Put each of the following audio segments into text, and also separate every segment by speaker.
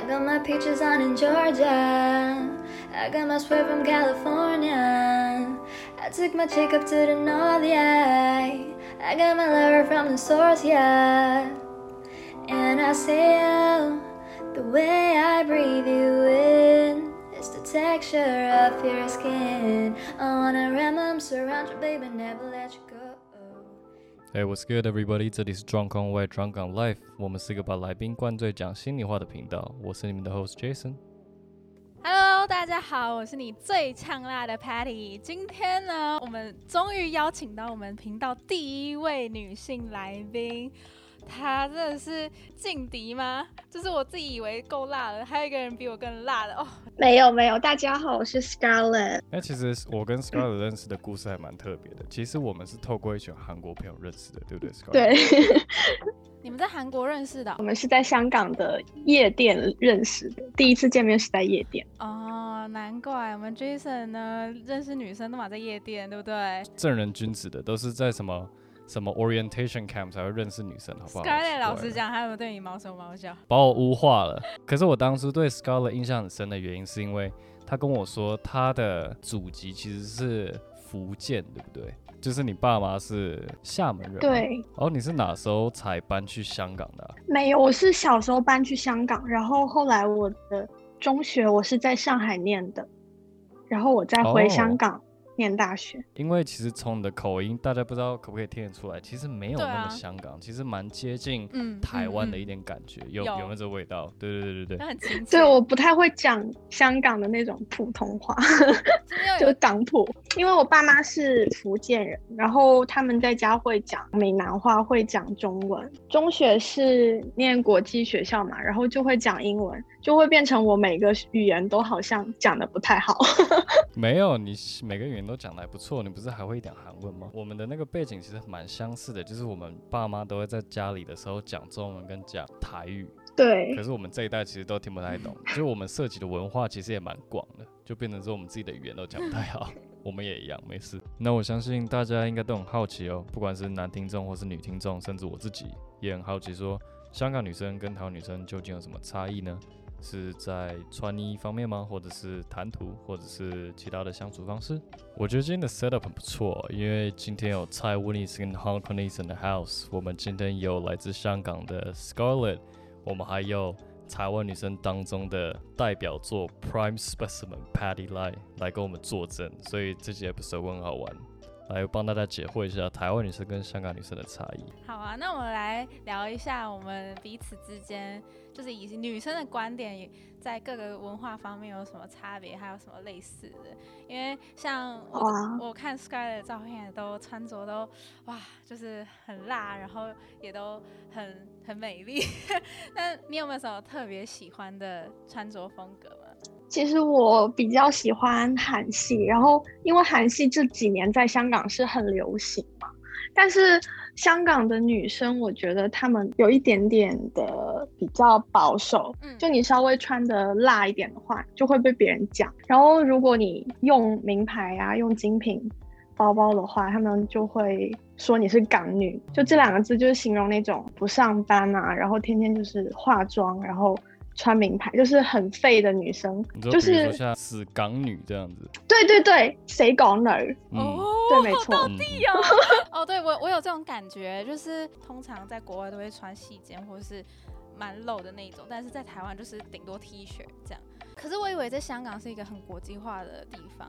Speaker 1: I got my peaches on in Georgia. I got my sweat from California. I took my chick up to the north, yeah. I got my lover from the source, yeah. And I oh, the way I breathe you in is the texture of your skin. I wanna arms around you, baby, never let you go.
Speaker 2: Hey, what's good, everybody？这里是 Drunk on Way Drunk on Life，我们是一个把来宾灌醉、讲心里话的频道。我是你们的 host Jason。
Speaker 3: Hello，大家好，我是你最呛辣的 Patty。今天呢，我们终于邀请到我们频道第一位女性来宾，她真的是劲敌吗？就是我自己以为够辣了，还有一个人比我更辣的哦。
Speaker 4: 没有没有，大家好，我是 Scarlett。
Speaker 2: 那其实我跟 Scarlett 认识的故事还蛮特别的。其实我们是透过一群韩国朋友认识的，对不对？Scarlett？
Speaker 4: 对，
Speaker 3: 你们在韩国认识的
Speaker 4: 我们是在香港的夜店认识的，第一次见面是在夜店。
Speaker 3: 哦，难怪我们 Jason 呢认识女生都嘛在夜店，对不对
Speaker 2: 正人君子的都是在什么什么 orientation camp 才会认识女生，好不好
Speaker 3: ？Scarlett 老
Speaker 2: 奇怪了
Speaker 3: 实讲，他有没有对你毛手毛脚？
Speaker 2: 把我污化了。可是我当初对 Scarlett 印象很深的原因，是因为他跟我说他的祖籍其实是福建，对不对？就是你爸妈是厦门人。。
Speaker 4: 对，
Speaker 2: 哦，你是哪时候才搬去香港的啊、
Speaker 4: 没有，我是小时候搬去香港，然后后来我的中学我是在上海念的，然后我再回
Speaker 2: 哦
Speaker 4: 香港念大学。
Speaker 2: 因为其实从你的口音，大家不知道可不可以听得出来，其实没有那么
Speaker 3: 啊
Speaker 2: 香港，其实蛮接近
Speaker 3: 嗯，
Speaker 2: 台湾的一
Speaker 3: 点，
Speaker 2: 感觉，有
Speaker 3: 有
Speaker 2: 有没有这个味道？对对对对对。
Speaker 3: 那很亲切。
Speaker 4: 对，我不太会讲香港的那种普通话，就港普，因为我爸妈是福建人，然后他们在家会讲闽南话，会讲中文。中学是念国际学校嘛，然后就会讲英文，就会变成我每个语言都好像讲的不太好。
Speaker 2: 没有，你每个语言都讲的还不错，你不是还会一点韩文吗？我们的那个背景其实蛮相似的，就是我们爸妈都会在家里的时候讲中文跟讲台语，
Speaker 4: 对
Speaker 2: 可是我们这一代其实都听不太懂，就我们涉及的文化其实也蛮广的，就变成说我们自己的语言都讲不太好。我们也一样，没事。那我相信大家应该都很好奇哦，不管是男听众或是女听众，甚至我自己也很好奇说，香港女生跟台湾女生究竟有什么差异呢？是在穿衣方面吗？或者是谈吐，或者是其他的相处方式？我觉得今天的 setup 很不错，因为今天有蔡 w i n n i s 跟 Hong Kongese in the house。我们今天有来自香港的 Scarlett，我们还有台湾女生当中的代表作 Prime Specimen Patty Lie 来跟我们作证，所以这集 episode 很好玩，来帮大家解惑一下台湾女生跟香港女生的差异。
Speaker 3: 好啊，那我们来聊一下我们彼此之间，就是以女生的观点，也在各个文化方面有什么差别，还有什么类似的。因为像我我看 Sky 的照片，也都穿着都哇，就是很辣，然后也都很很美丽。那你有没有什么特别喜欢的穿着风格吗？
Speaker 4: 其实我比较喜欢韩系，然后因为韩系这几年在香港是很流行嘛，但是香港的女生，我觉得她们有一点点的比较保守，
Speaker 3: 嗯
Speaker 4: 就你稍微穿的辣一点的话，就会被别人讲。然后如果你用名牌啊、用精品包包的话，他们就会说你是港女，就这两个字就是形容那种不上班啊，然后天天就是化妆，然后。穿名牌就是很废的女生，就是
Speaker 2: 说像死港女这样子，
Speaker 4: 对对对，谁港女？
Speaker 2: 嗯，
Speaker 3: 哦，
Speaker 4: 对，没错。
Speaker 2: 嗯
Speaker 3: 哦，对我我有这种感觉，就是通常在国外都会穿细肩或者是蛮露的那一种，但是在台湾就是顶多 T 恤这样。可是我以为在香港是一个很国际化的地方，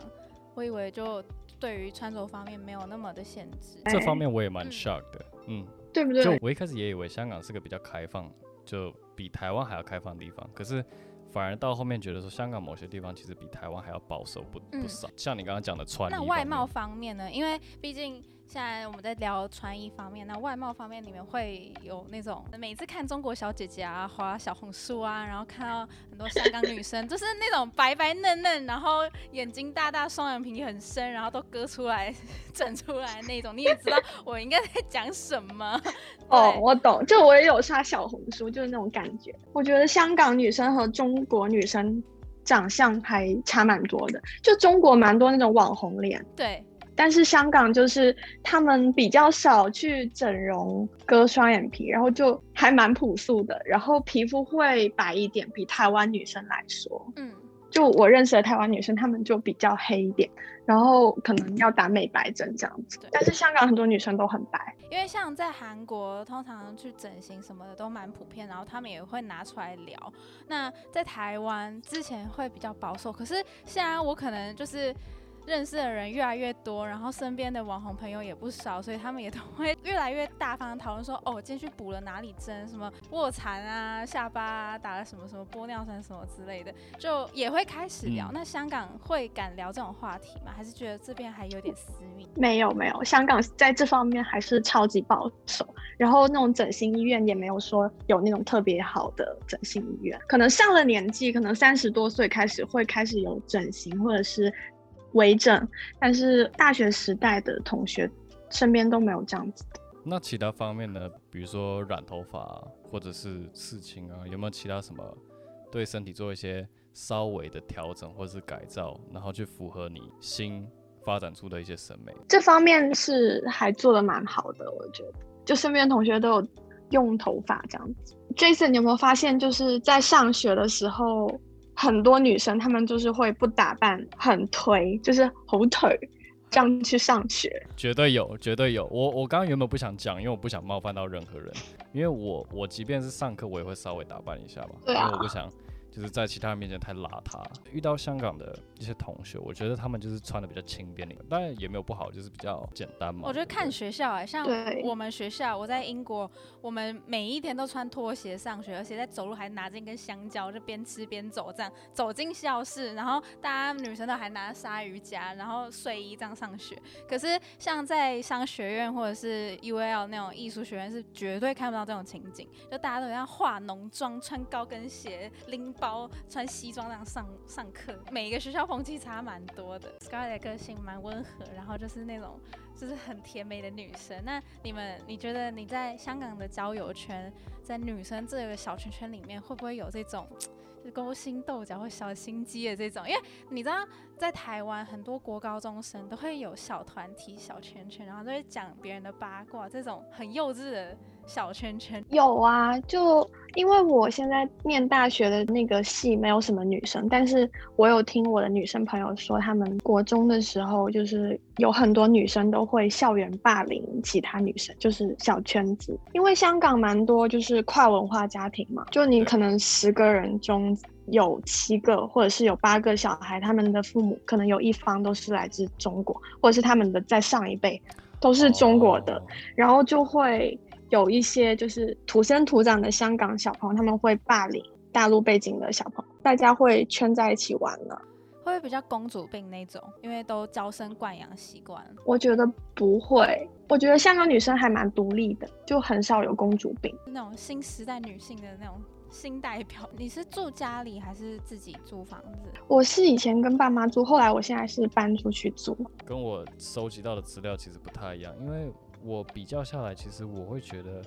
Speaker 3: 我以为就对于穿着方面没有那么的限制。
Speaker 2: 这方面我也蛮
Speaker 3: 嗯
Speaker 2: shock 的，嗯，
Speaker 4: 对不对？
Speaker 2: 就我一开始也以为香港是个比较开放，就比台湾还要开放的地方，可是反而到后面觉得说，香港某些地方其实比台湾还要保守不不
Speaker 3: 嗯
Speaker 2: 少。像你刚刚讲的穿
Speaker 3: 那外貌方面呢？因为毕竟现在我们在聊穿衣方面，那外貌方面你们会有那种每次看中国小姐姐啊，滑小红书啊，然后看到很多香港女生，就是那种白白嫩嫩，然后眼睛大大，双眼皮很深，然后都割出来、整出来那种，你也知道我应该在讲什么。
Speaker 4: 哦，我懂，就我也有刷小红书，就是那种感觉。我觉得香港女生和中国女生长相还差蛮多的，就中国蛮多那种网红脸，
Speaker 3: 对，
Speaker 4: 但是香港就是他们比较少去整容、割双眼皮，然后就还蛮朴素的，然后皮肤会白一点，比台湾女生来说，
Speaker 3: 嗯，
Speaker 4: 就我认识的台湾女生，她们就比较黑一点，然后可能要打美白针这样子
Speaker 3: 对。
Speaker 4: 但是香港很多女生都很白，
Speaker 3: 因为像在韩国，通常去整形什么的都蛮普遍，然后他们也会拿出来聊。那在台湾之前会比较保守，可是现在我可能就是认识的人越来越多，然后身边的网红朋友也不少，所以他们也都会越来越大方地讨论说，哦，我今天去补了哪里针，什么卧蚕啊、下巴啊，打了什么什么玻尿酸什么之类的，就也会开始聊。
Speaker 2: 嗯
Speaker 3: 那香港会敢聊这种话题吗？还是觉得这边还有点私密？
Speaker 4: 没有没有，香港在这方面还是超级保守，然后那种整形医院也没有说有那种特别好的整形医院，可能上了年纪，可能三十多岁开始会开始有整形或者是微整，但是大学时代的同学身边都没有这样子的。
Speaker 2: 那其他方面呢？比如说染头发、啊、或者是刺青啊，有没有其他什么对身体做一些稍微的调整或者是改造，然后去符合你新发展出的一些审美？
Speaker 4: 这方面是还做的蛮好的，我觉得，就身边同学都有用头发这样子。Jason，你有没有发现，就是在上学的时候，很多女生她们就是会不打扮，很颓，就是红腿这样去上学。
Speaker 2: 绝对有，绝对有。我我刚刚原本不想讲，因为我不想冒犯到任何人，因为我我即便是上课，我也会稍微打扮一下吧，
Speaker 4: 对啊
Speaker 2: 因为我不想就是在其他人面前太邋遢。遇到香港的一些同学，我觉得他们就是穿的比较轻便一点，当然也没有不好，就是比较简单嘛。
Speaker 3: 我觉得看学校哎、像我们学校，我在英国，我们每一天都穿拖鞋上学，而且在走路还拿着一根香蕉，就边吃边走，这样走进教室，然后大家女生都还拿鲨鱼夹，然后睡衣这样上学。可是像在商学院或者是 UAL 那种艺术学院，是绝对看不到这种情景，就大家都要化浓妆、穿高跟鞋、拎包、穿西装那样上上课。每一个学校风气差蛮多的。Scarlett 的个性蛮温和，然后就是那种就是很甜美的女生。那你们，你觉得你在香港的交友圈，在女生这个小圈圈里面，会不会有这种勾心斗角或小心机的这种？因为你知道，在台湾很多国高中生都会有小团体、小圈圈，然后都会讲别人的八卦，这种很幼稚的小圈圈。
Speaker 4: 有啊，就因为我现在念大学的那个系没有什么女生，但是我有听我的女生朋友说，她们国中的时候就是有很多女生都会校园霸凌其他女生，就是小圈子。因为香港蛮多就是跨文化家庭嘛，就你可能十个人中有七个或者是有八个小孩，他们的父母可能有一方都是来自中国，或者是他们的在上一辈都是中国的。
Speaker 2: 哦
Speaker 4: 然后就会有一些就是土生土长的香港小朋友，他们会霸凌大陆背景的小朋友，大家会圈在一起玩了。
Speaker 3: 会不会比较公主病那种？因为都娇生惯养习惯。
Speaker 4: 我觉得不会，我觉得香港女生还蛮独立的，就很少有公主病。
Speaker 3: 那种新时代女性的那种新代表。你是住家里还是自己租房子？
Speaker 4: 我是以前跟爸妈住，后来我现在是搬出去住。
Speaker 2: 跟我收集到的资料其实不太一样，因为我比较下来，其实我会觉得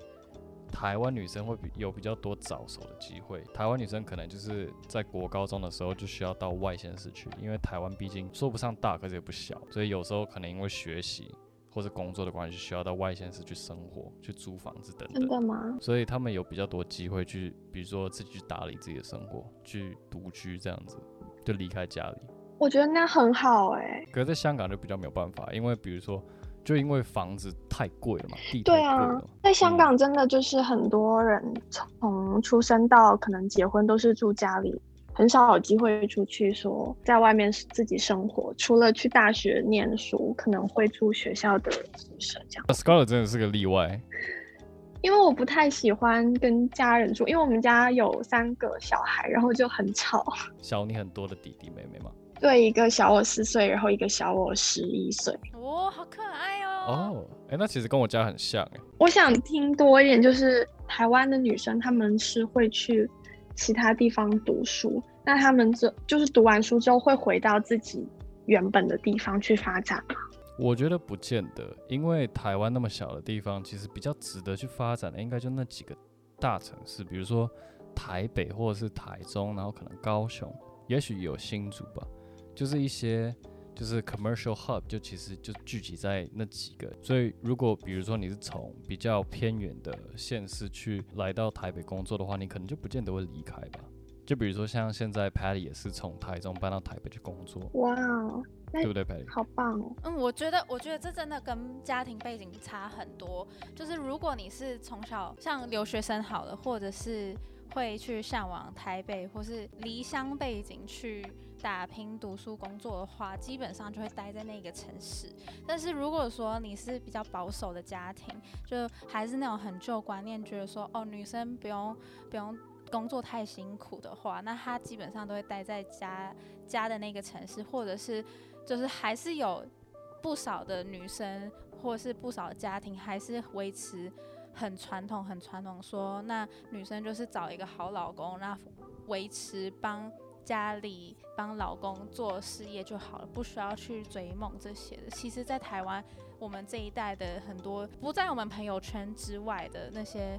Speaker 2: 台湾女生会比有比较多早熟的机会。台湾女生可能就是在国高中的时候就需要到外县市去，因为台湾毕竟说不上大，可是也不小，所以有时候可能因为学习或者工作的关系，需要到外县市去生活、去租房子等等。
Speaker 4: 真的吗？
Speaker 2: 所以他们有比较多机会去，比如说自己去打理自己的生活，去独居这样子，就离开家里。
Speaker 4: 我觉得那很好哎、
Speaker 2: 可是在香港就比较没有办法，因为比如说，就因为房子太贵了嘛，
Speaker 4: 对啊在香
Speaker 2: 嗯
Speaker 4: 港真的就是很多人从出生到可能结婚都是住家里，很少有机会出去说在外面自己生活。除了去大学念书，可能会住学校的宿舍这样。
Speaker 2: 那 Scarlett 真的是个例外。
Speaker 4: 因为我不太喜欢跟家人住，因为我们家有三个小孩，然后就很吵。
Speaker 2: 小你很多的弟弟妹妹嘛。
Speaker 4: 对，一个小我四岁，然后一个小我十一岁。
Speaker 3: 哦，好可爱哦！
Speaker 2: 哦，哎、那其实跟我家很像哎、
Speaker 4: 我想听多一点，就是台湾的女生，她们是会去其他地方读书，那他们这就是读完书之后会回到自己原本的地方去发展吗？
Speaker 2: 我觉得不见得，因为台湾那么小的地方，其实比较值得去发展的，应该就那几个大城市，比如说台北或者是台中，然后可能高雄，也许有新竹吧，就是一些就是 commercial hub 就其实就聚集在那几个，所以如果比如说你是从比较偏远的县市去来到台北工作的话，你可能就不见得会离开吧。就比如说像现在 Patty 也是从台中搬到台北去工作，
Speaker 4: 哇
Speaker 2: 对不对，Patty？
Speaker 4: 好棒哦！
Speaker 3: 嗯，我觉得，我觉得这真的跟家庭背景差很多。就是如果你是从小像留学生好了，或者是会去向往台北，或是离乡背景去打拼、读书、工作的话，基本上就会待在那个城市。但是如果说你是比较保守的家庭，就还是那种很旧观念，觉得说哦，女生不用不用工作太辛苦的话，那她基本上都会待在家家的那个城市，或者是就是还是有不少的女生，或是不少家庭还是维持很传统、很传统，说那女生就是找一个好老公，那维持帮家里帮老公做事业就好了，不需要去追梦这些的。其实，在台湾，我们这一代的很多不在我们朋友圈之外的那些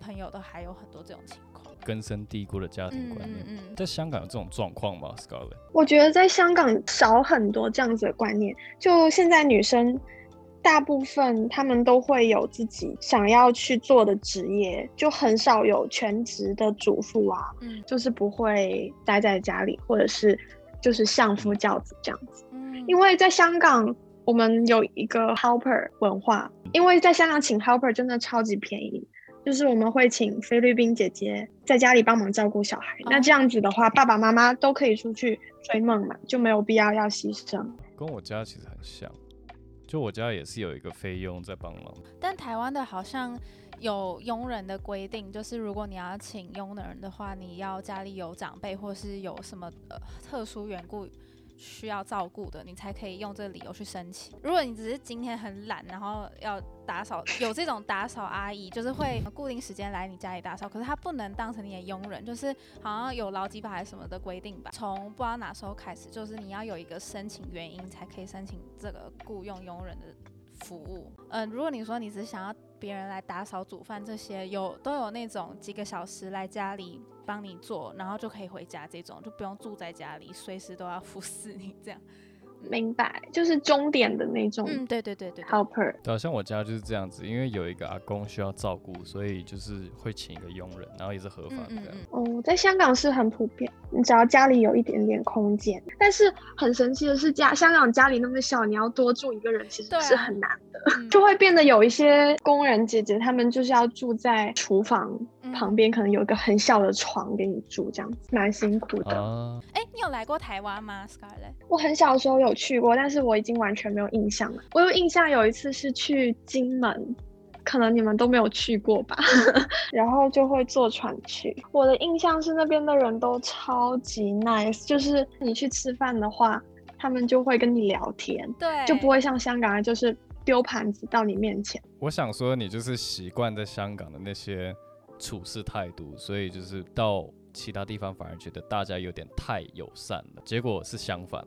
Speaker 3: 朋友，都还有很多这种情况。
Speaker 2: 根深蒂固的家庭
Speaker 3: 嗯
Speaker 2: 观念。
Speaker 3: 嗯嗯，
Speaker 2: 在香港有这种状况吗，Scarlett？
Speaker 4: 我觉得在香港少很多这样子的观念。就现在女生，大部分他们都会有自己想要去做的职业，就很少有全职的主妇啊，
Speaker 3: 嗯
Speaker 4: 就是不会待在家里，或者是就是相夫教子这样子。
Speaker 3: 嗯，
Speaker 4: 因为在香港，我们有一个 helper 文化，因为在香港请 helper 真的超级便宜，就是我们会请菲律宾姐姐在家里帮忙照顾小孩。那这样子的话，爸爸妈妈都可以出去追梦嘛，就没有必要要牺牲。
Speaker 2: 跟我家其实很像，就我家也是有一个菲佣在帮忙。
Speaker 3: 但台湾的好像有佣人的规定，就是如果你要请佣的人的话，你要家里有长辈或是有什么呃特殊缘故需要照顾的，你才可以用这个理由去申请。如果你只是今天很懒，然后要打扫，有这种打扫阿姨，就是会固定时间来你家里打扫，可是她不能当成你的佣人，就是好像有劳基法还是什么的规定吧。从不知道哪时候开始，就是你要有一个申请原因才可以申请这个雇佣佣人的服务。嗯、如果你说你只想要别人来打扫、煮饭这些，有都有那种几个小时来家里帮你做，然后就可以回家这种，就不用住在家里，随时都要服侍你这样。
Speaker 4: 明白，就是终点的那种
Speaker 3: 嗯，对对对对对。
Speaker 4: helper。
Speaker 2: 对啊，像我家就是这样子，因为有一个阿公需要照顾，所以就是会请一个佣人，然后也是合法的这样。
Speaker 3: 嗯嗯嗯，
Speaker 4: 哦，在香港是很普遍，你只要家里有一点点空间。但是很神奇的是家，香港家里那么小，你要多住一个人其实是很难的，
Speaker 3: 嗯
Speaker 4: 就会变得有一些工人姐姐，她们就是要住在厨房
Speaker 3: 嗯
Speaker 4: 旁边，可能有一个很小的床给你住，这样子蛮辛苦的。
Speaker 2: 啊，
Speaker 3: 哎、你有来过台湾吗，Scarlett？
Speaker 4: 我很小的时候有去过，但是我已经完全没有印象了。我有印象有一次是去金门，可能你们都没有去过吧，然后就会坐船去。我的印象是那边的人都超级 nice，就是你去吃饭的话，他们就会跟你聊天，
Speaker 3: 对，
Speaker 4: 就不会像香港人就是丢盘子到你面前。
Speaker 2: 我想说你就是习惯在香港的那些处事态度，所以就是到其他地方反而觉得大家有点太友善了，结果是相反，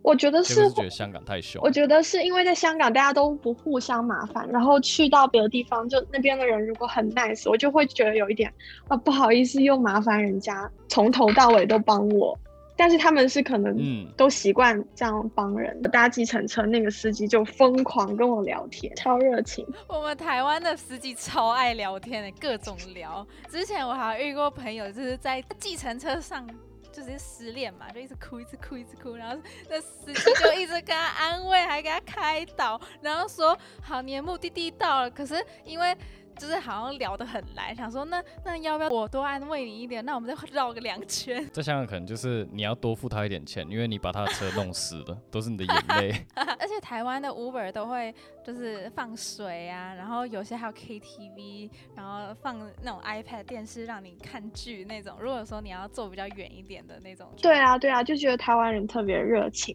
Speaker 4: 我觉得是
Speaker 2: 觉得香港太凶。
Speaker 4: 我觉得是因为在香港大家都不互相麻烦，然后去到别的地方，就那边的人如果很 nice，我就会觉得有一点啊不好意思，又麻烦人家从头到尾都帮我。但是他们是可能
Speaker 2: 嗯
Speaker 4: 都习惯这样帮人，搭计程车那个司机就疯狂跟我聊天，超热情。
Speaker 3: 我们台湾的司机超爱聊天的，各种聊。之前我还遇过朋友，就是在计程车上。就是失恋嘛，就一直哭，一直哭，一直哭，然后那司机就一直跟他安慰，还给他开导，然后说好，你的目的地到了。可是因为就是好像聊得很来，想说那那要不要我多安慰你一点？那我们再绕个两圈。
Speaker 2: 在香港可能就是你要多付他一点钱，因为你把他的车弄湿了，都是你的眼泪。
Speaker 3: 台湾的 Uber 都会就是放水啊，然后有些还有 KTV，然后放那种 iPad 电视让你看剧那种。如果说你要坐比较远一点的那种，
Speaker 4: 对啊，对啊，就觉得台湾人特别热情。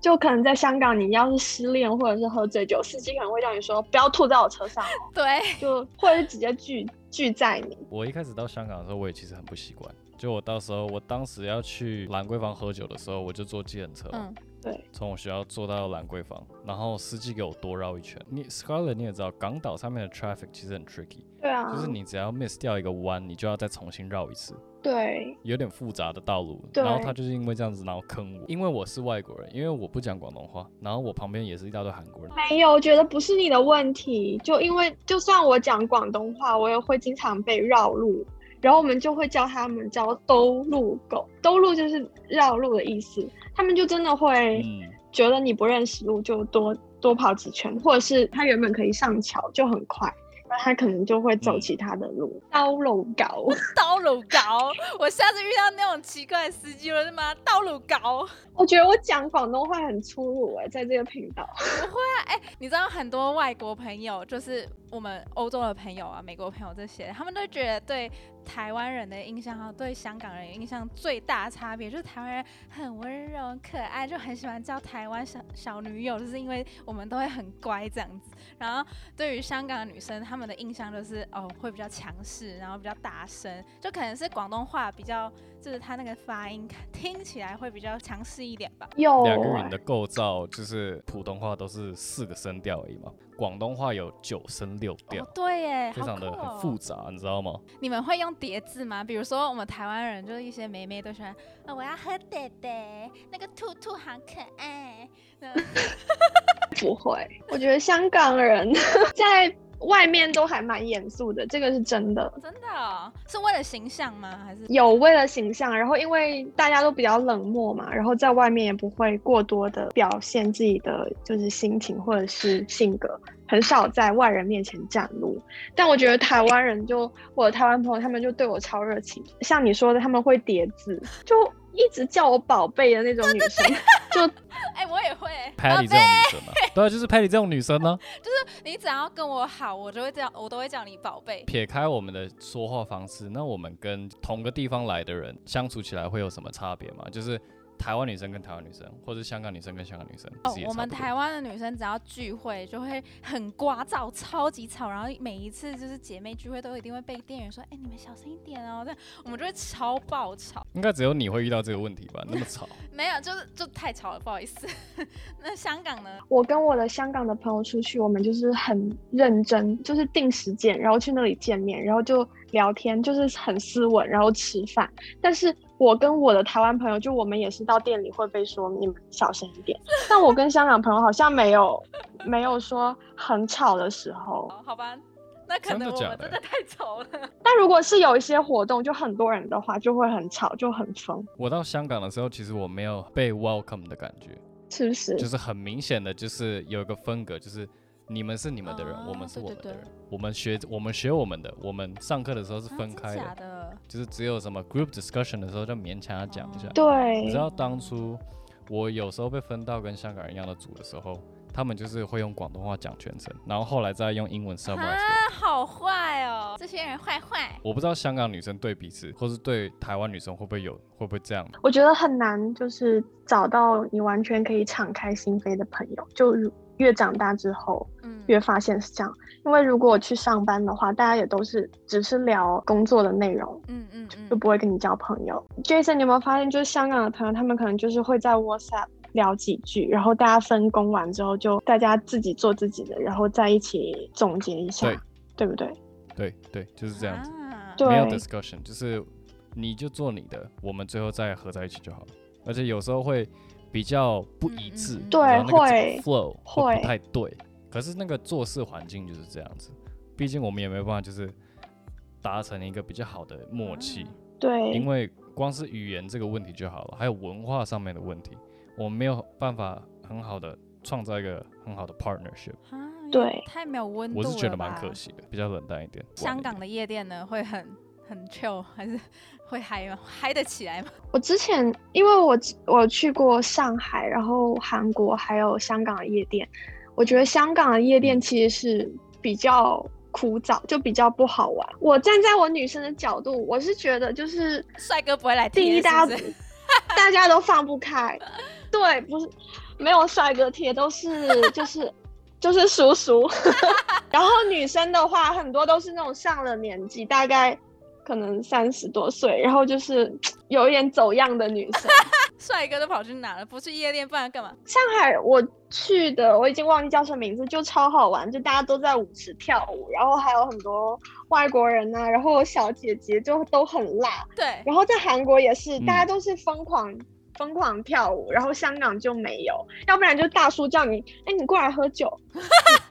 Speaker 4: 就可能在香港，你要是失恋或者是喝醉酒，司机可能会叫你说不要吐在我车上哦，
Speaker 3: 对，
Speaker 4: 就或者是直接拒拒载你。
Speaker 2: 我一开始到香港的时候，我也其实很不习惯。就我到时候，我当时要去兰桂坊喝酒的时候，我就坐计程车，
Speaker 3: 嗯。
Speaker 4: 对，
Speaker 2: 从我学校坐到兰桂坊，然后司机给我多绕一圈。你 Scarlett 你也知道，港岛上面的 traffic 其实很 tricky，
Speaker 4: 对啊，
Speaker 2: 就是你只要 miss 掉一个弯，你就要再重新绕一次，
Speaker 4: 对。
Speaker 2: 有点复杂的道路。
Speaker 4: 对。
Speaker 2: 然后他就是因为这样子，然后坑我，因为我是外国人，因为我不讲广东话，然后我旁边也是一大堆韩国人。
Speaker 4: 没有，我觉得不是你的问题，就因为就算我讲广东话，我也会经常被绕路，然后我们就会叫他们叫兜路狗，兜路就是绕路的意思，他们就真的会
Speaker 2: 嗯，
Speaker 4: 觉得你不认识路，就多多跑几圈，或者是他原本可以上桥就很快，那他可能就会走
Speaker 2: 嗯
Speaker 4: 其他的路，道路高。
Speaker 3: 道路高，我下次遇到那种奇怪的司机，我他妈道路高。
Speaker 4: 我觉得我讲广东话很粗鲁哎、在这个频道 不会哎。
Speaker 3: 你知道很多外国朋友，就是我们欧洲的朋友啊、美国朋友这些，他们都觉得对台湾人的印象和对香港人印象最大差别，就是台湾人很温柔、可爱，就很喜欢叫台湾小小女友，就是因为我们都会很乖这样子。然后对于香港的女生，他们的印象就是哦会比较强势，然后比较大声，就可能是广东话比较，就是它那个发音 听起来会比较强势一点吧。
Speaker 4: 有
Speaker 2: 两个人
Speaker 4: 欸
Speaker 2: 的构造就是普通话都是四个声调而已嘛，广东话有九声六调
Speaker 3: 哦，，对耶，
Speaker 2: 非常的复杂，你知道吗？
Speaker 3: 你们会用叠字吗？比如说我们台湾人，就是一些妹妹都喜欢，啊，我要喝爹爹，那个兔兔好可爱。
Speaker 4: 不会，我觉得香港人 在外面都还蛮严肃的，这个是真的。
Speaker 3: 真的哦、是为了形象吗？还是
Speaker 4: 有为了形象，然后因为大家都比较冷漠嘛，然后在外面也不会过多的表现自己的就是心情或者是性格，很少在外人面前展露。但我觉得台湾人就我的台湾朋友，他们就对我超热情，像你说的，他们会叠字，就一直叫我宝贝的那种女生，就
Speaker 3: 哎、我也会。
Speaker 2: Patty 这种女生嘛，对啊，就是 Patty 这种女生呢。
Speaker 3: 就是你只要跟我好，我就会这样，我都会叫你宝贝。
Speaker 2: 撇开我们的说话方式，那我们跟同个地方来的人相处起来会有什么差别吗？就是台湾女生跟台湾女生，或者香港女生跟香港女生，
Speaker 3: 哦，我们台湾的女生只要聚会就会很聒噪，超级吵，然后每一次就是姐妹聚会都一定会被店员说：“哎、你们小声一点哦。”这样我们就会超爆吵。
Speaker 2: 应该只有你会遇到这个问题吧？那么吵，
Speaker 3: 没有，就是就太吵了，不好意思。那香港呢？
Speaker 4: 我跟我的香港的朋友出去，我们就是很认真，就是定时间，然后去那里见面，然后就聊天，就是很斯文，然后吃饭。但是我跟我的台湾朋友，就我们也是到店里会被说你们小声一点。但我跟香港朋友好像没有没有说很吵的时候。
Speaker 3: 哦，好吧，那可能我们真的太吵了。
Speaker 4: 但如果是有一些活动，就很多人的话，就会很吵，就很疯，
Speaker 2: 我到香港的时候，其实我没有被 welcome 的感觉，
Speaker 4: 是不是？
Speaker 2: 就是很明显的，就是有一个风格，就是你们是你们的人，
Speaker 3: 哦
Speaker 2: 我们是我们的
Speaker 3: 对对
Speaker 2: 人，我们学我们学我们的，我们上课的时候是分开
Speaker 3: 假
Speaker 2: 的，
Speaker 3: 的？
Speaker 2: 就是只有什么 group discussion 的时候就勉强要讲一下。
Speaker 4: 对
Speaker 2: 你知道当初我有时候被分到跟香港人一样的组的时候，他们就是会用广东话讲全程，然后后来再用英文我。
Speaker 3: 啊，好坏哦！这些人坏坏。
Speaker 2: 我不知道香港女生对彼此，或是对台湾女生会不会有会不会这样？
Speaker 4: 我觉得很难，就是找到你完全可以敞开心扉的朋友。就如越长大之后，
Speaker 3: 嗯，
Speaker 4: 越发现是这样。因为如果我去上班的话，大家也都是只是聊工作的内容，
Speaker 3: 嗯嗯嗯
Speaker 4: 就不会跟你交朋友。Jason，你有没有发现，就是香港的朋友，他们可能就是会在 WhatsApp 聊几句，然后大家分工完之后，就大家自己做自己的，然后在一起总结一下，
Speaker 2: 对
Speaker 4: 对不对？
Speaker 2: 对对，就是这样子，
Speaker 3: 啊
Speaker 2: 没有 discussion，就是你就做你的，我们最后再合在一起就好了。而且有时候会比较不一致，
Speaker 3: 嗯
Speaker 4: 对会
Speaker 2: flow 会
Speaker 4: 会
Speaker 2: 不太对。可是那个做事环境就是这样子，毕竟我们也没有办法就是达成一个比较好的默契。
Speaker 4: 对，
Speaker 2: 因为光是语言这个问题就好了，还有文化上面的问题，我们没有办法很好的创造一个很好的 partnership，
Speaker 3: 啊
Speaker 4: 对
Speaker 3: 太没有温度了
Speaker 2: 我是觉得蛮可惜的，比较冷淡一点。
Speaker 3: 香港的夜店呢，会很很 chill，还是会嗨吗？嗨得起来吗？
Speaker 4: 我之前因为我我去过上海，然后韩国还有香港的夜店，我觉得香港的夜店其实是比较枯燥，就比较不好玩。我站在我女生的角度，我是觉得就是
Speaker 3: 帅哥不会来贴，
Speaker 4: 第一，大家大家都放不开，对，不是没有帅哥贴，都是就是 就是叔叔。然后女生的话，很多都是那种上了年纪，大概可能三十多岁，然后就是 有一点走样的女生。
Speaker 3: 帅哥都跑去哪了？不去夜店，不然干嘛？
Speaker 4: 上海我去的，我已经忘记叫什么名字，就超好玩，就大家都在舞池跳舞，然后还有很多外国人呐、然后小姐姐就都很辣，
Speaker 3: 对，
Speaker 4: 然后在韩国也是，
Speaker 2: 嗯
Speaker 4: 大家都是疯狂。疯狂跳舞，然后香港就没有，要不然就大叔叫你，哎、你过来喝酒，你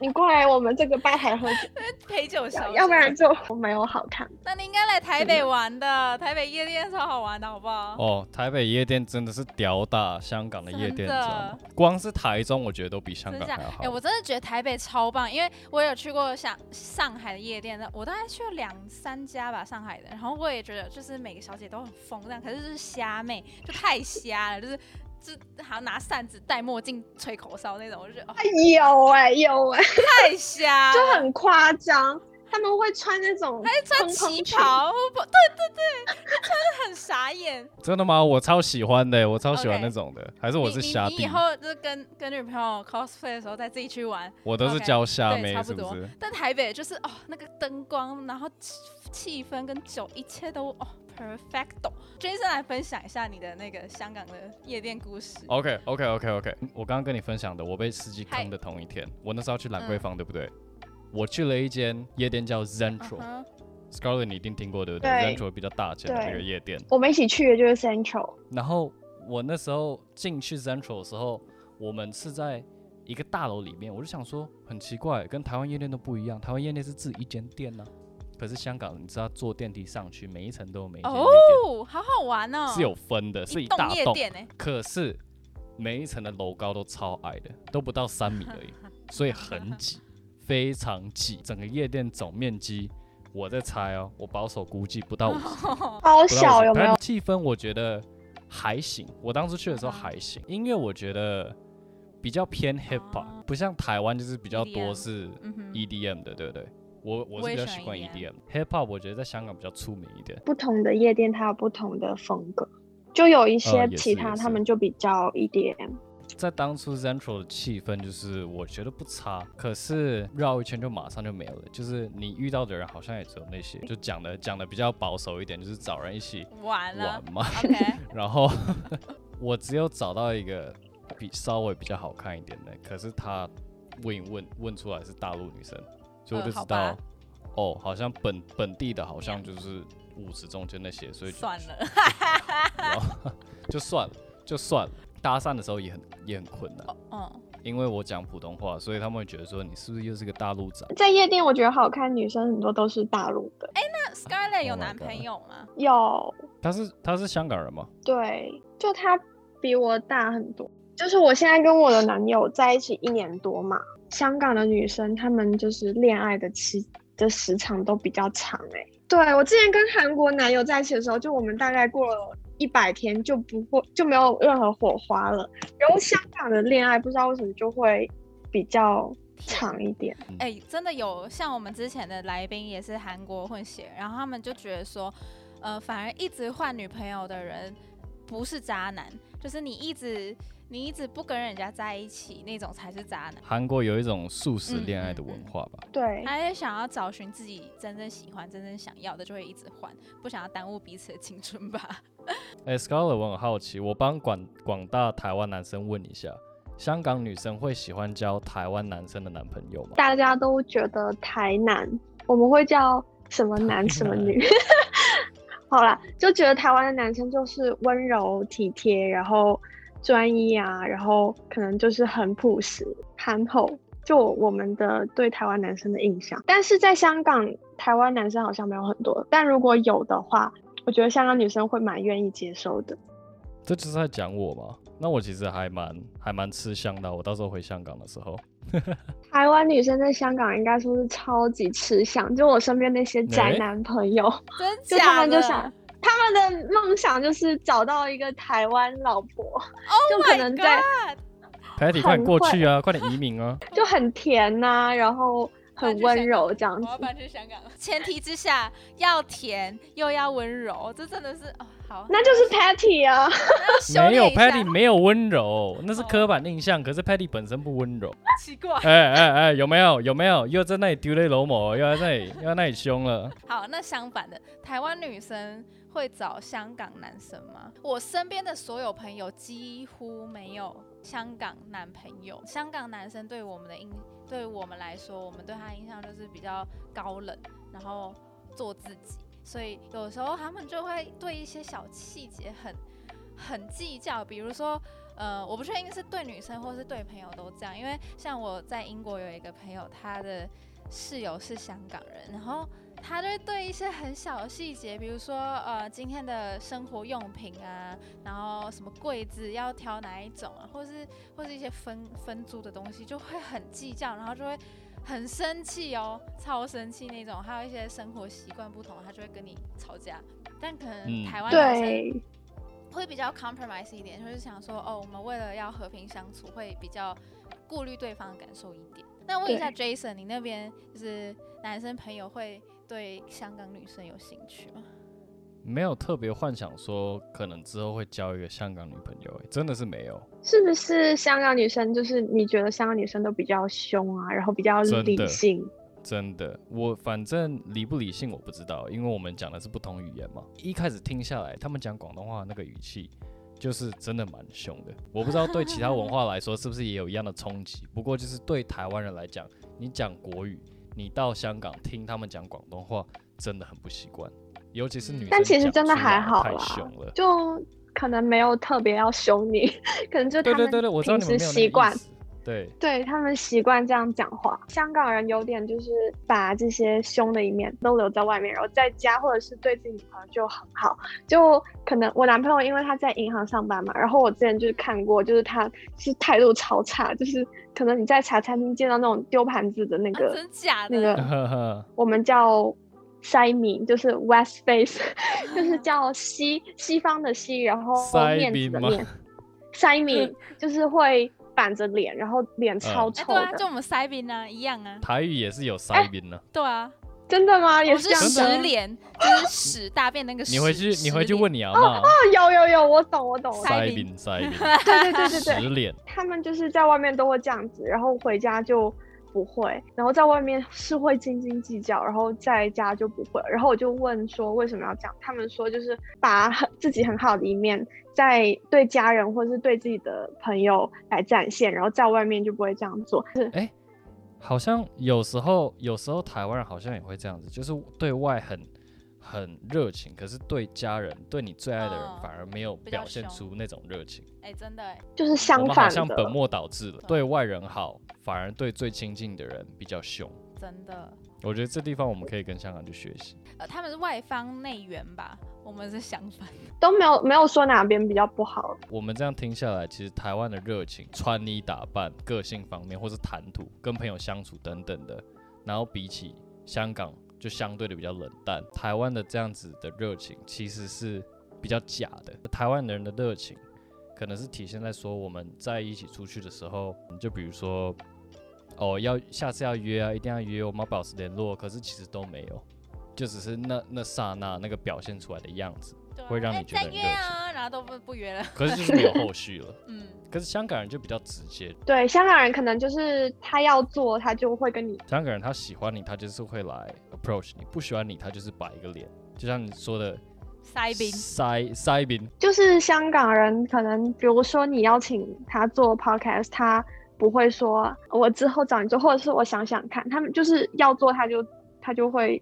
Speaker 4: 你过来我们这个吧台喝酒，
Speaker 3: 陪酒小姐。
Speaker 4: 要不然就没有好看。
Speaker 3: 那你应该来台北玩的，台北夜店超好玩的，好不好？
Speaker 2: 哦，台北夜店真的是屌打香港的夜店，
Speaker 3: 真的？
Speaker 2: 光是台中，我觉得都比香？港还好。
Speaker 3: 哎、我真的觉得台北超棒，因为我有去过像上海的夜店，那我大概去了两三家吧，上海的。然后我也觉得，就是每个小姐都很疯这样，可是就是虾妹，就太瞎了，就是就还要拿扇子、戴墨镜、吹口哨那种，我就觉得哦，
Speaker 4: 有哎、有哎、
Speaker 3: 太瞎，
Speaker 4: 就很夸张。他们会穿那种
Speaker 3: 还穿旗袍，不，对对对，就穿的很傻眼。
Speaker 2: 真的吗？我超喜欢的，我超喜欢那种的。还是我是
Speaker 3: 你
Speaker 2: 虾弟，
Speaker 3: 你你以后就是跟跟女朋友 cosplay 的时候再自己去玩，
Speaker 2: 我都是教虾妹，
Speaker 3: 差不多
Speaker 2: 是不是？
Speaker 3: 但台北就是哦，那个灯光，然后气气氛跟酒，一切都哦 perfecto。Jason 来分享一下你的那个香港的夜店故事。
Speaker 2: OK OK OK OK，我刚刚跟你分享的，我被司机坑的同一天，我那时候去兰桂
Speaker 3: 嗯
Speaker 2: 坊，对不对？我去了一间夜店叫 Scarlett 你一定听过对不对？
Speaker 4: 对。
Speaker 2: Zentral 比较大间的那个夜店。
Speaker 4: 我们一起去的就是 Central，
Speaker 2: 然后我那时候进去 Central 的时候，我们是在一个大楼里面，我就想说很奇怪，跟台湾夜店都不一样，台湾夜店是自己一间店呢、可是香港你知道坐电梯上去，每一层都有每一间夜店，
Speaker 3: 哦，好好玩哦，
Speaker 2: 是有分的，是
Speaker 3: 一栋
Speaker 2: 一大栋，
Speaker 3: 夜店哎，
Speaker 2: 可是每一层的楼高都超矮的，都不到三米而已，所以很挤，非常挤。整个夜店总面积，我在猜哦，我保守估计不到 五十。
Speaker 4: 好
Speaker 2: 不到50
Speaker 4: 小有没有？
Speaker 2: 气氛我觉得还行，我当时去的时候还行。音乐我觉得比较偏 hip hop，、
Speaker 3: 哦
Speaker 2: 不像台湾就是比较多是
Speaker 3: 嗯哼
Speaker 2: EDM 的，对不对？我我是比较习惯
Speaker 3: EDM
Speaker 2: hip hop 我觉得在香港比较出名一点。
Speaker 4: 不同的夜店它有不同的风格，就有一些其他他们就比较 E EDM。
Speaker 2: 在当初 Central 的气氛就是我觉得不差，可是绕一圈就马上就没有了。就是你遇到的人好像也只有那些，就讲的讲的比较保守一点，就是找人一起
Speaker 3: 完了
Speaker 2: 玩嘛。然后我只有找到一个比稍微比较好看一点的，可是他问一问问出来是大陆女生，所以我就知道，哦，好像本本地的好像就是舞池中间那些，所以就
Speaker 3: 算了，
Speaker 2: 就算了，就算了。搭讪的时候也很也很困难，
Speaker 3: 嗯，
Speaker 2: 因为我讲普通话，所以他们会觉得说你是不是又是个大陆仔？
Speaker 4: 在夜店，我觉得好看女生很多都是大陆的，哎
Speaker 3: 那 Scarlett 有
Speaker 2: Oh
Speaker 3: 男朋友吗？
Speaker 4: 有
Speaker 2: 他是他是香港人吗？
Speaker 4: 对，就他比我大很多。就是我现在跟我的男友在一起一年多嘛，香港的女生她们就是恋爱的期的时长都比较长哎、对我之前跟韩国男友在一起的时候，就我们大概过了一百天就不会就没有任何火花了。然后香港的恋爱不知道为什么就会比较长一点。
Speaker 3: 哎、真的有像我们之前的来宾也是韩国混血，然后他们就觉得说，呃，反而一直换女朋友的人不是渣男，就是你一直你一直不跟人家在一起那种才是渣男。
Speaker 2: 韩国有一种素食
Speaker 3: 嗯
Speaker 2: 恋爱的文化吧？
Speaker 4: 对，
Speaker 3: 他也想要找寻自己真正喜欢、真正想要的，就会一直换，不想要耽误彼此的青春吧。
Speaker 2: 哎、，Scholar，我很好奇，我帮广广大台湾男生问一下，香港女生会喜欢交台湾男生的男朋友吗？
Speaker 4: 大家都觉得台男，我们会叫什么男什么女。好啦，就觉得台湾的男生就是温柔体贴，然后专一啊，然后可能就是很朴实、憨厚，就我们的对台湾男生的印象。但是在香港，台湾男生好像没有很多，但如果有的话，我觉得香港女生会蛮愿意接受的。
Speaker 2: 这就是在讲我吗？那我其实还蛮还蛮吃香的。我到时候回香港的时候，
Speaker 4: 台湾女生在香港应该说是超级吃香，就我身边那些宅男朋友。
Speaker 3: 真
Speaker 4: 就他
Speaker 3: 假的？
Speaker 4: 们就想，他们的梦想就是找到一个台湾老婆
Speaker 3: ，Oh
Speaker 4: 就可能在
Speaker 2: God！Patty 快过去啊，快点移民啊！
Speaker 4: 就很甜呐、然后很温柔这样子
Speaker 3: 我。要搬去香港了，前提之下要甜又要温柔，这真的是哦好，
Speaker 4: 那就是 Patty 啊，
Speaker 2: 没有 Patty 没有温柔，那是
Speaker 3: 哦
Speaker 2: 刻板印象。可是 Patty 本身不温柔。
Speaker 3: 奇怪。
Speaker 2: 哎哎哎，有没有？有没有？又在那里丢泪楼某，又在那里又在那里凶了。
Speaker 3: 好，那相反的，台湾女生会找香港男生吗？我身边的所有朋友几乎没有香港男朋友。香港男生对我们的印，对我们来说，我们对他印象就是比较高冷，然后做自己，所以有时候他们就会对一些小细节很很计较，比如说。呃，我不确定是对女生或是对朋友都这样，因为像我在英国有一个朋友，他的室友是香港人，然后他就会对一些很小的细节，比如说呃今天的生活用品啊，然后什么柜子要挑哪一种啊，或是或是一些分分租的东西，就会很计较，然后就会很生气哦，超生气那种。还有一些生活习惯不同，他就会跟你吵架。但可能
Speaker 2: 嗯
Speaker 3: 台湾男生
Speaker 4: 对，
Speaker 3: 会比较 compromise 一点，就是想说哦，我们为了要和平相处，会比较顾虑对方的感受一点。那问一下 Jason，你那边就是男生朋友会对香港女生有兴趣吗？
Speaker 2: 没有特别幻想说可能之后会交一个香港女朋友、欸，真的是没有。
Speaker 4: 是不是香港女生就是你觉得香港女生都比较凶啊，然后比较理性？
Speaker 2: 真的，我反正理不理性我不知道，因为我们讲的是不同语言嘛。一开始听下来，他们讲广东话那个语气，就是真的蛮凶的。我不知道对其他文化来说是不是也有一样的冲击，不过就是对台湾人来讲，你讲国语，你到香港听他们讲广东话，真的很不习惯，尤其是女生
Speaker 4: 但其实真的还好太
Speaker 2: 凶了。
Speaker 4: 就可能没有特别要凶你，可能就他们
Speaker 2: 对对对对，我知道
Speaker 4: 平时习惯。
Speaker 2: 对，
Speaker 4: 对他们习惯这样讲话。香港人有点就是把这些凶的一面都留在外面，然后在家或者是对自己女朋友就很好。就可能我男朋友因为他在银行上班嘛，然后我之前就是看过，就是他是态度超差，就是可能你在茶餐厅见到那种丢盘子的那
Speaker 3: 啊、
Speaker 4: 个、
Speaker 3: 真假的？
Speaker 4: 那个 我们叫塞米，就是 West Face，就是叫西西方的西，然后
Speaker 2: 西
Speaker 4: 面子的面。塞米就是会板着脸，然后脸超臭的。
Speaker 3: 对啊，就我们塞宾啊，一样啊。
Speaker 2: 台语也是有塞宾呢。
Speaker 3: 对啊，
Speaker 4: 真的吗？也
Speaker 3: 是屎脸，就是屎大便那个屎。
Speaker 2: 你回去，你回去问你阿妈。
Speaker 4: 哦，有有有，我懂我懂。
Speaker 2: 塞
Speaker 3: 塞宾
Speaker 2: 宾塞饼，
Speaker 4: 对对对对对，
Speaker 2: 十脸。
Speaker 4: 他们就是在外面都会这样子，然后回家就不会，然后在外面是会斤斤计较，然后在家就不会。然后我就问说为什么要这样？他们说就是把很自己很好的一面在对家人或是对自己的朋友来展现，然后在外面就不会这样做。是
Speaker 2: 好像有时候，有时候台湾人好像也会这样子，就是对外很很热情，可是对家人、对你最爱的人
Speaker 3: 嗯
Speaker 2: 反而没有表现出那种热情。
Speaker 3: 哎、真的哎、
Speaker 4: 就是
Speaker 2: 我们好
Speaker 4: 相反的，
Speaker 2: 像本末倒置了，
Speaker 3: 对
Speaker 2: 对外人好，反而对最亲近的人比较凶。
Speaker 3: 真的。
Speaker 2: 我觉得这地方我们可以跟香港去学习。
Speaker 3: 呃，他们是外方内圆吧，我们是相反。
Speaker 4: 都没有没有说哪边比较不好。
Speaker 2: 我们这样听下来，其实台湾的热情、穿衣打扮、个性方面，或是谈吐、跟朋友相处等等的，然后比起香港就相对的比较冷淡。台湾的这样子的热情其实是比较假的。台湾人的热情可能是体现在说我们在一起出去的时候，就比如说哦要下次要约啊，一定要约，我们要保持联络，可是其实都没有，就只是那那刹那那个表现出来的样子，会让你觉得很热情
Speaker 3: 啊，然后都不不约了。
Speaker 2: 可是就是没有后续了。
Speaker 3: 嗯，
Speaker 2: 可是香港人就比较直接，
Speaker 4: 对，香港人可能就是他要做，他就会跟你
Speaker 2: 香港人他喜欢你，他就是会来 approach 你；不喜欢你，他就是摆一个脸，就像你说的
Speaker 3: 塞宾。
Speaker 2: 塞塞宾，
Speaker 4: 就是香港人，可能比如说你邀请他做 podcast，他不会说我之后找你做，或者是我想想看，他们就是要做他就他就会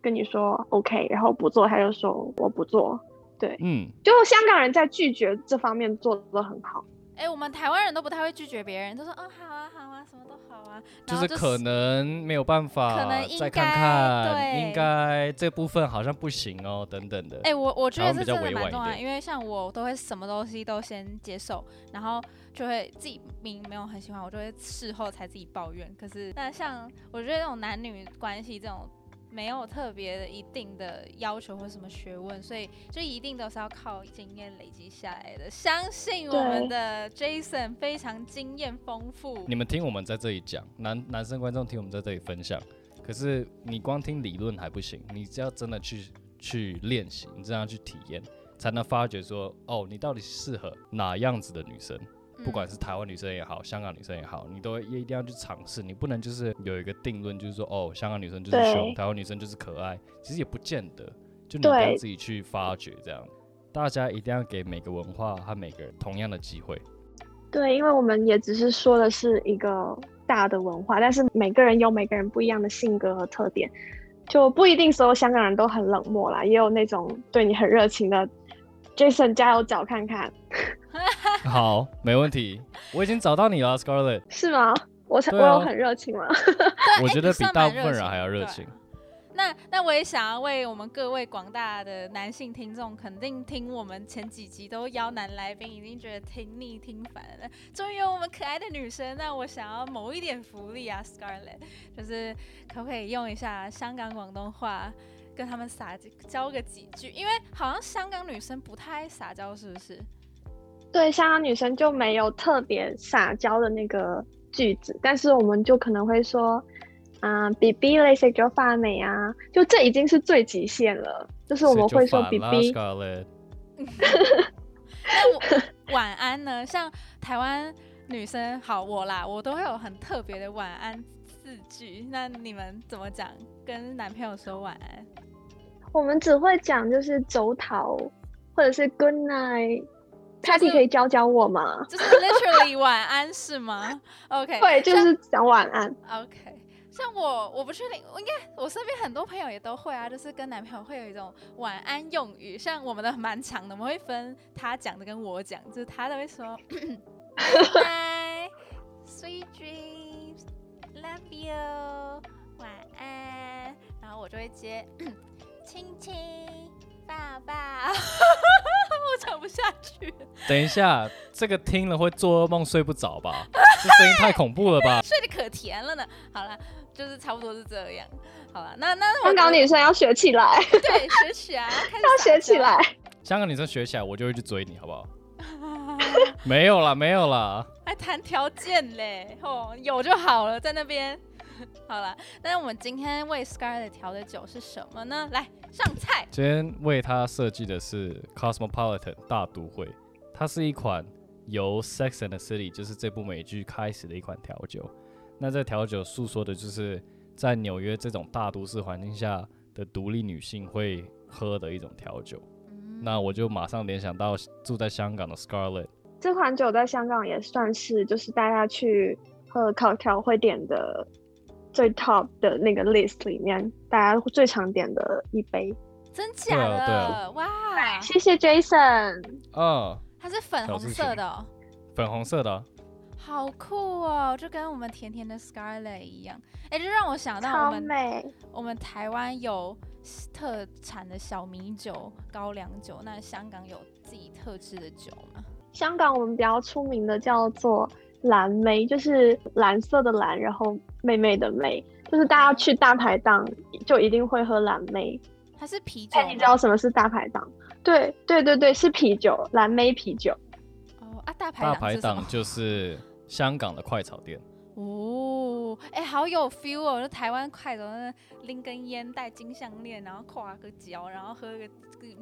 Speaker 4: 跟你说 OK，然后不做他就说我不做。
Speaker 2: 对嗯，
Speaker 4: 就香港人在拒绝这方面做得很好，
Speaker 3: 哎、我们台湾人都不太会拒绝别人，都说哦好啊好啊，什么都好啊。
Speaker 2: 就是可能没有办法，
Speaker 3: 可能应
Speaker 2: 再看
Speaker 3: 该
Speaker 2: 看，
Speaker 3: 对
Speaker 2: 应该这部分好像不行哦，等等的。
Speaker 3: 哎、我我觉得这
Speaker 2: 比较
Speaker 3: 真的蛮重要因为像我都会什么东西都先接受，然后就会自己明明没有很喜欢，我就会事后才自己抱怨。可是那像我觉得这种男女关系这种没有特别的一定的要求或什么学问，所以就一定都是要靠经验累积下来的。相信我们的 Jason 非常经验丰富。
Speaker 2: 你们听我们在这里讲，男男生观众听我们在这里分享，可是你光听理论还不行，你只要真的去去练习，你这样去体验，才能发觉说，哦，你到底适合哪样子的女生。不管是台湾女生也好，香港女生也好，你都也一定要去尝试。你不能就是有一个定论，就是说哦，香港女生就是凶，台湾女生就是可爱。其实也不见得，就你要自己去发掘这样。大家一定要给每个文化和每个人同样的机会。
Speaker 4: 对，因为我们也只是说的是一个大的文化，但是每个人有每个人不一样的性格和特点，就不一定所有香港人都很冷漠啦，也有那种对你很热情的。Jason，加油找看看。
Speaker 2: 好，没问题。我已经找到你了，Scarlett。
Speaker 4: 是吗？我才我有很热情吗？
Speaker 2: 我觉得比大部分人还要热情。
Speaker 3: 那那我也想要为我们各位广大的男性听众，肯定听我们前几集都邀男来宾，已经觉得听腻听烦了。终于有我们可爱的女生，那我想要谋一点福利啊，Scarlett，就是可不可以用一下香港广东话？跟他们撒娇个几句，因为好像香港女生不太爱撒娇，是不是？
Speaker 4: 对，香港女生就没有特别撒娇的那个句子，但是我们就可能会说，啊，B B 类似就发美啊，就这已经是最极限了，就是我们会说 B B。
Speaker 3: 那 晚安呢？像台湾女生，好我啦，我都会有很特别的晚安字句。那你们怎么讲？跟男朋友说晚安？
Speaker 4: 我们只会讲就是走讨，或者是 good night，Patty 可以教教我吗？
Speaker 3: 就是 literally 晚安是吗？OK，
Speaker 4: 对，就是讲晚安。
Speaker 3: OK，像我我不确定，我应该我身边很多朋友也都会啊，就是跟男朋友会有一种晚安用语，像我们的蛮长的，我们会分他讲的跟我讲，就是他都会说 good night，sweet dreams，love you，晚安，然后我就会接。亲亲，爸爸，我讲不下去。
Speaker 2: 等一下，这个听了会做噩梦睡不着吧？这声音太恐怖了吧？
Speaker 3: 睡得可甜了呢。好了，就是差不多是这样。好了，那那
Speaker 4: 香港女生要学起来。
Speaker 3: 对，学起来，
Speaker 4: 要学起来。
Speaker 2: 香港女生学起来，我就会去追你，好不好？没有啦，没有啦。
Speaker 3: 还谈条件嘞？哦，有就好了，在那边。好了，那我们今天为 Scarlett 调的酒是什么呢？来上菜。
Speaker 2: 今天为他设计的是 Cosmopolitan 大都会，它是一款由 Sex and the City 就是这部美剧开始的一款调酒。那这调酒诉说的就是在纽约这种大都市环境下的独立女性会喝的一种调酒。那我就马上联想到住在香港的 Scarlett。
Speaker 4: 这款酒在香港也算是就是大家去喝烤调会点的。最 top 的那个 list 里面，大家最常点的一杯，
Speaker 3: 真假的？哇！
Speaker 4: 谢谢 Jason。
Speaker 2: 嗯，
Speaker 3: 它是粉红色的，
Speaker 2: 粉红色的，
Speaker 3: 好酷哦！就跟我们甜甜的 Scarlet 一样。哎，就让我想到我们，我们台湾有特产的小米酒、高粱酒，那香港有自己特制的酒吗？
Speaker 4: 香港我们比较出名的叫做。蓝莓就是蓝色的蓝，然后妹妹的妹，就是大家去大排档就一定会喝蓝莓。
Speaker 3: 它是啤酒。
Speaker 4: 你知道什么是大排档？对对对对，是啤酒，蓝莓啤酒。
Speaker 3: 哦啊，大排
Speaker 2: 大排档就是香港的快炒店。
Speaker 3: 哦，哎，好有 feel 哦！就台湾快走，拎根烟，戴金项链，然后跨个脚，然后喝个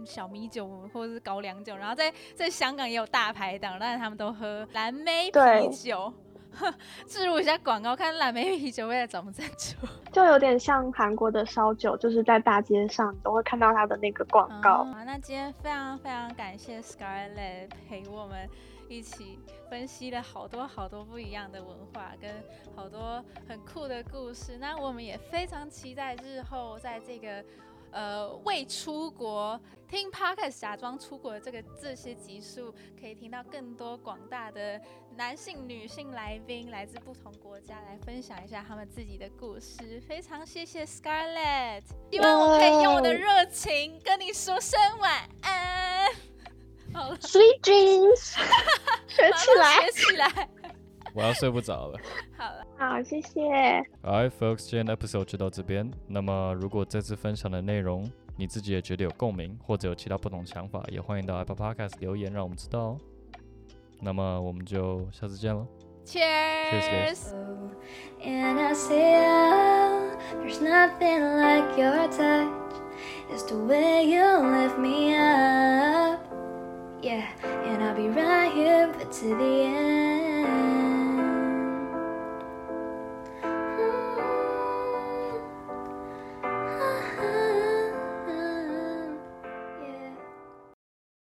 Speaker 3: 小米酒或者是高粱酒，然后在 在香港也有大排档，但是他们都喝蓝莓啤酒。置入一下广告，看蓝莓啤酒未来怎么赞助。
Speaker 4: 就有点像韩国的烧酒，就是在大街上都会看到它的那个广告。
Speaker 3: 那今天非常非常感谢 Scarlett 陪我们。一起分析了好多好多不一样的文化，跟好多很酷的故事。那我们也非常期待日后在这个呃未出国听 podcast 假装出国的这个这些集数，可以听到更多广大的男性、女性来宾来自不同国家来分享一下他们自己的故事。非常谢谢 Scarlett，希望我可以用我的热情跟你说声晚安。
Speaker 4: Sweet dreams，学起来，
Speaker 3: 学起来。
Speaker 2: 我要睡不着了。
Speaker 3: 好了，
Speaker 4: 好，谢谢。
Speaker 2: Alright, folks，今天的 episode 就到这边。那么，如果这次分享的内容你自己也觉得有共鸣，或者有其他不同想法，也欢迎到 Apple Podcast 留言，让我们知道哦。那么，我们就下次见喽。
Speaker 3: Cheers。
Speaker 1: And I say, oh, there's nothing like your touch. It's the way you lift me up. yeah. And I'll be right here, but to the end.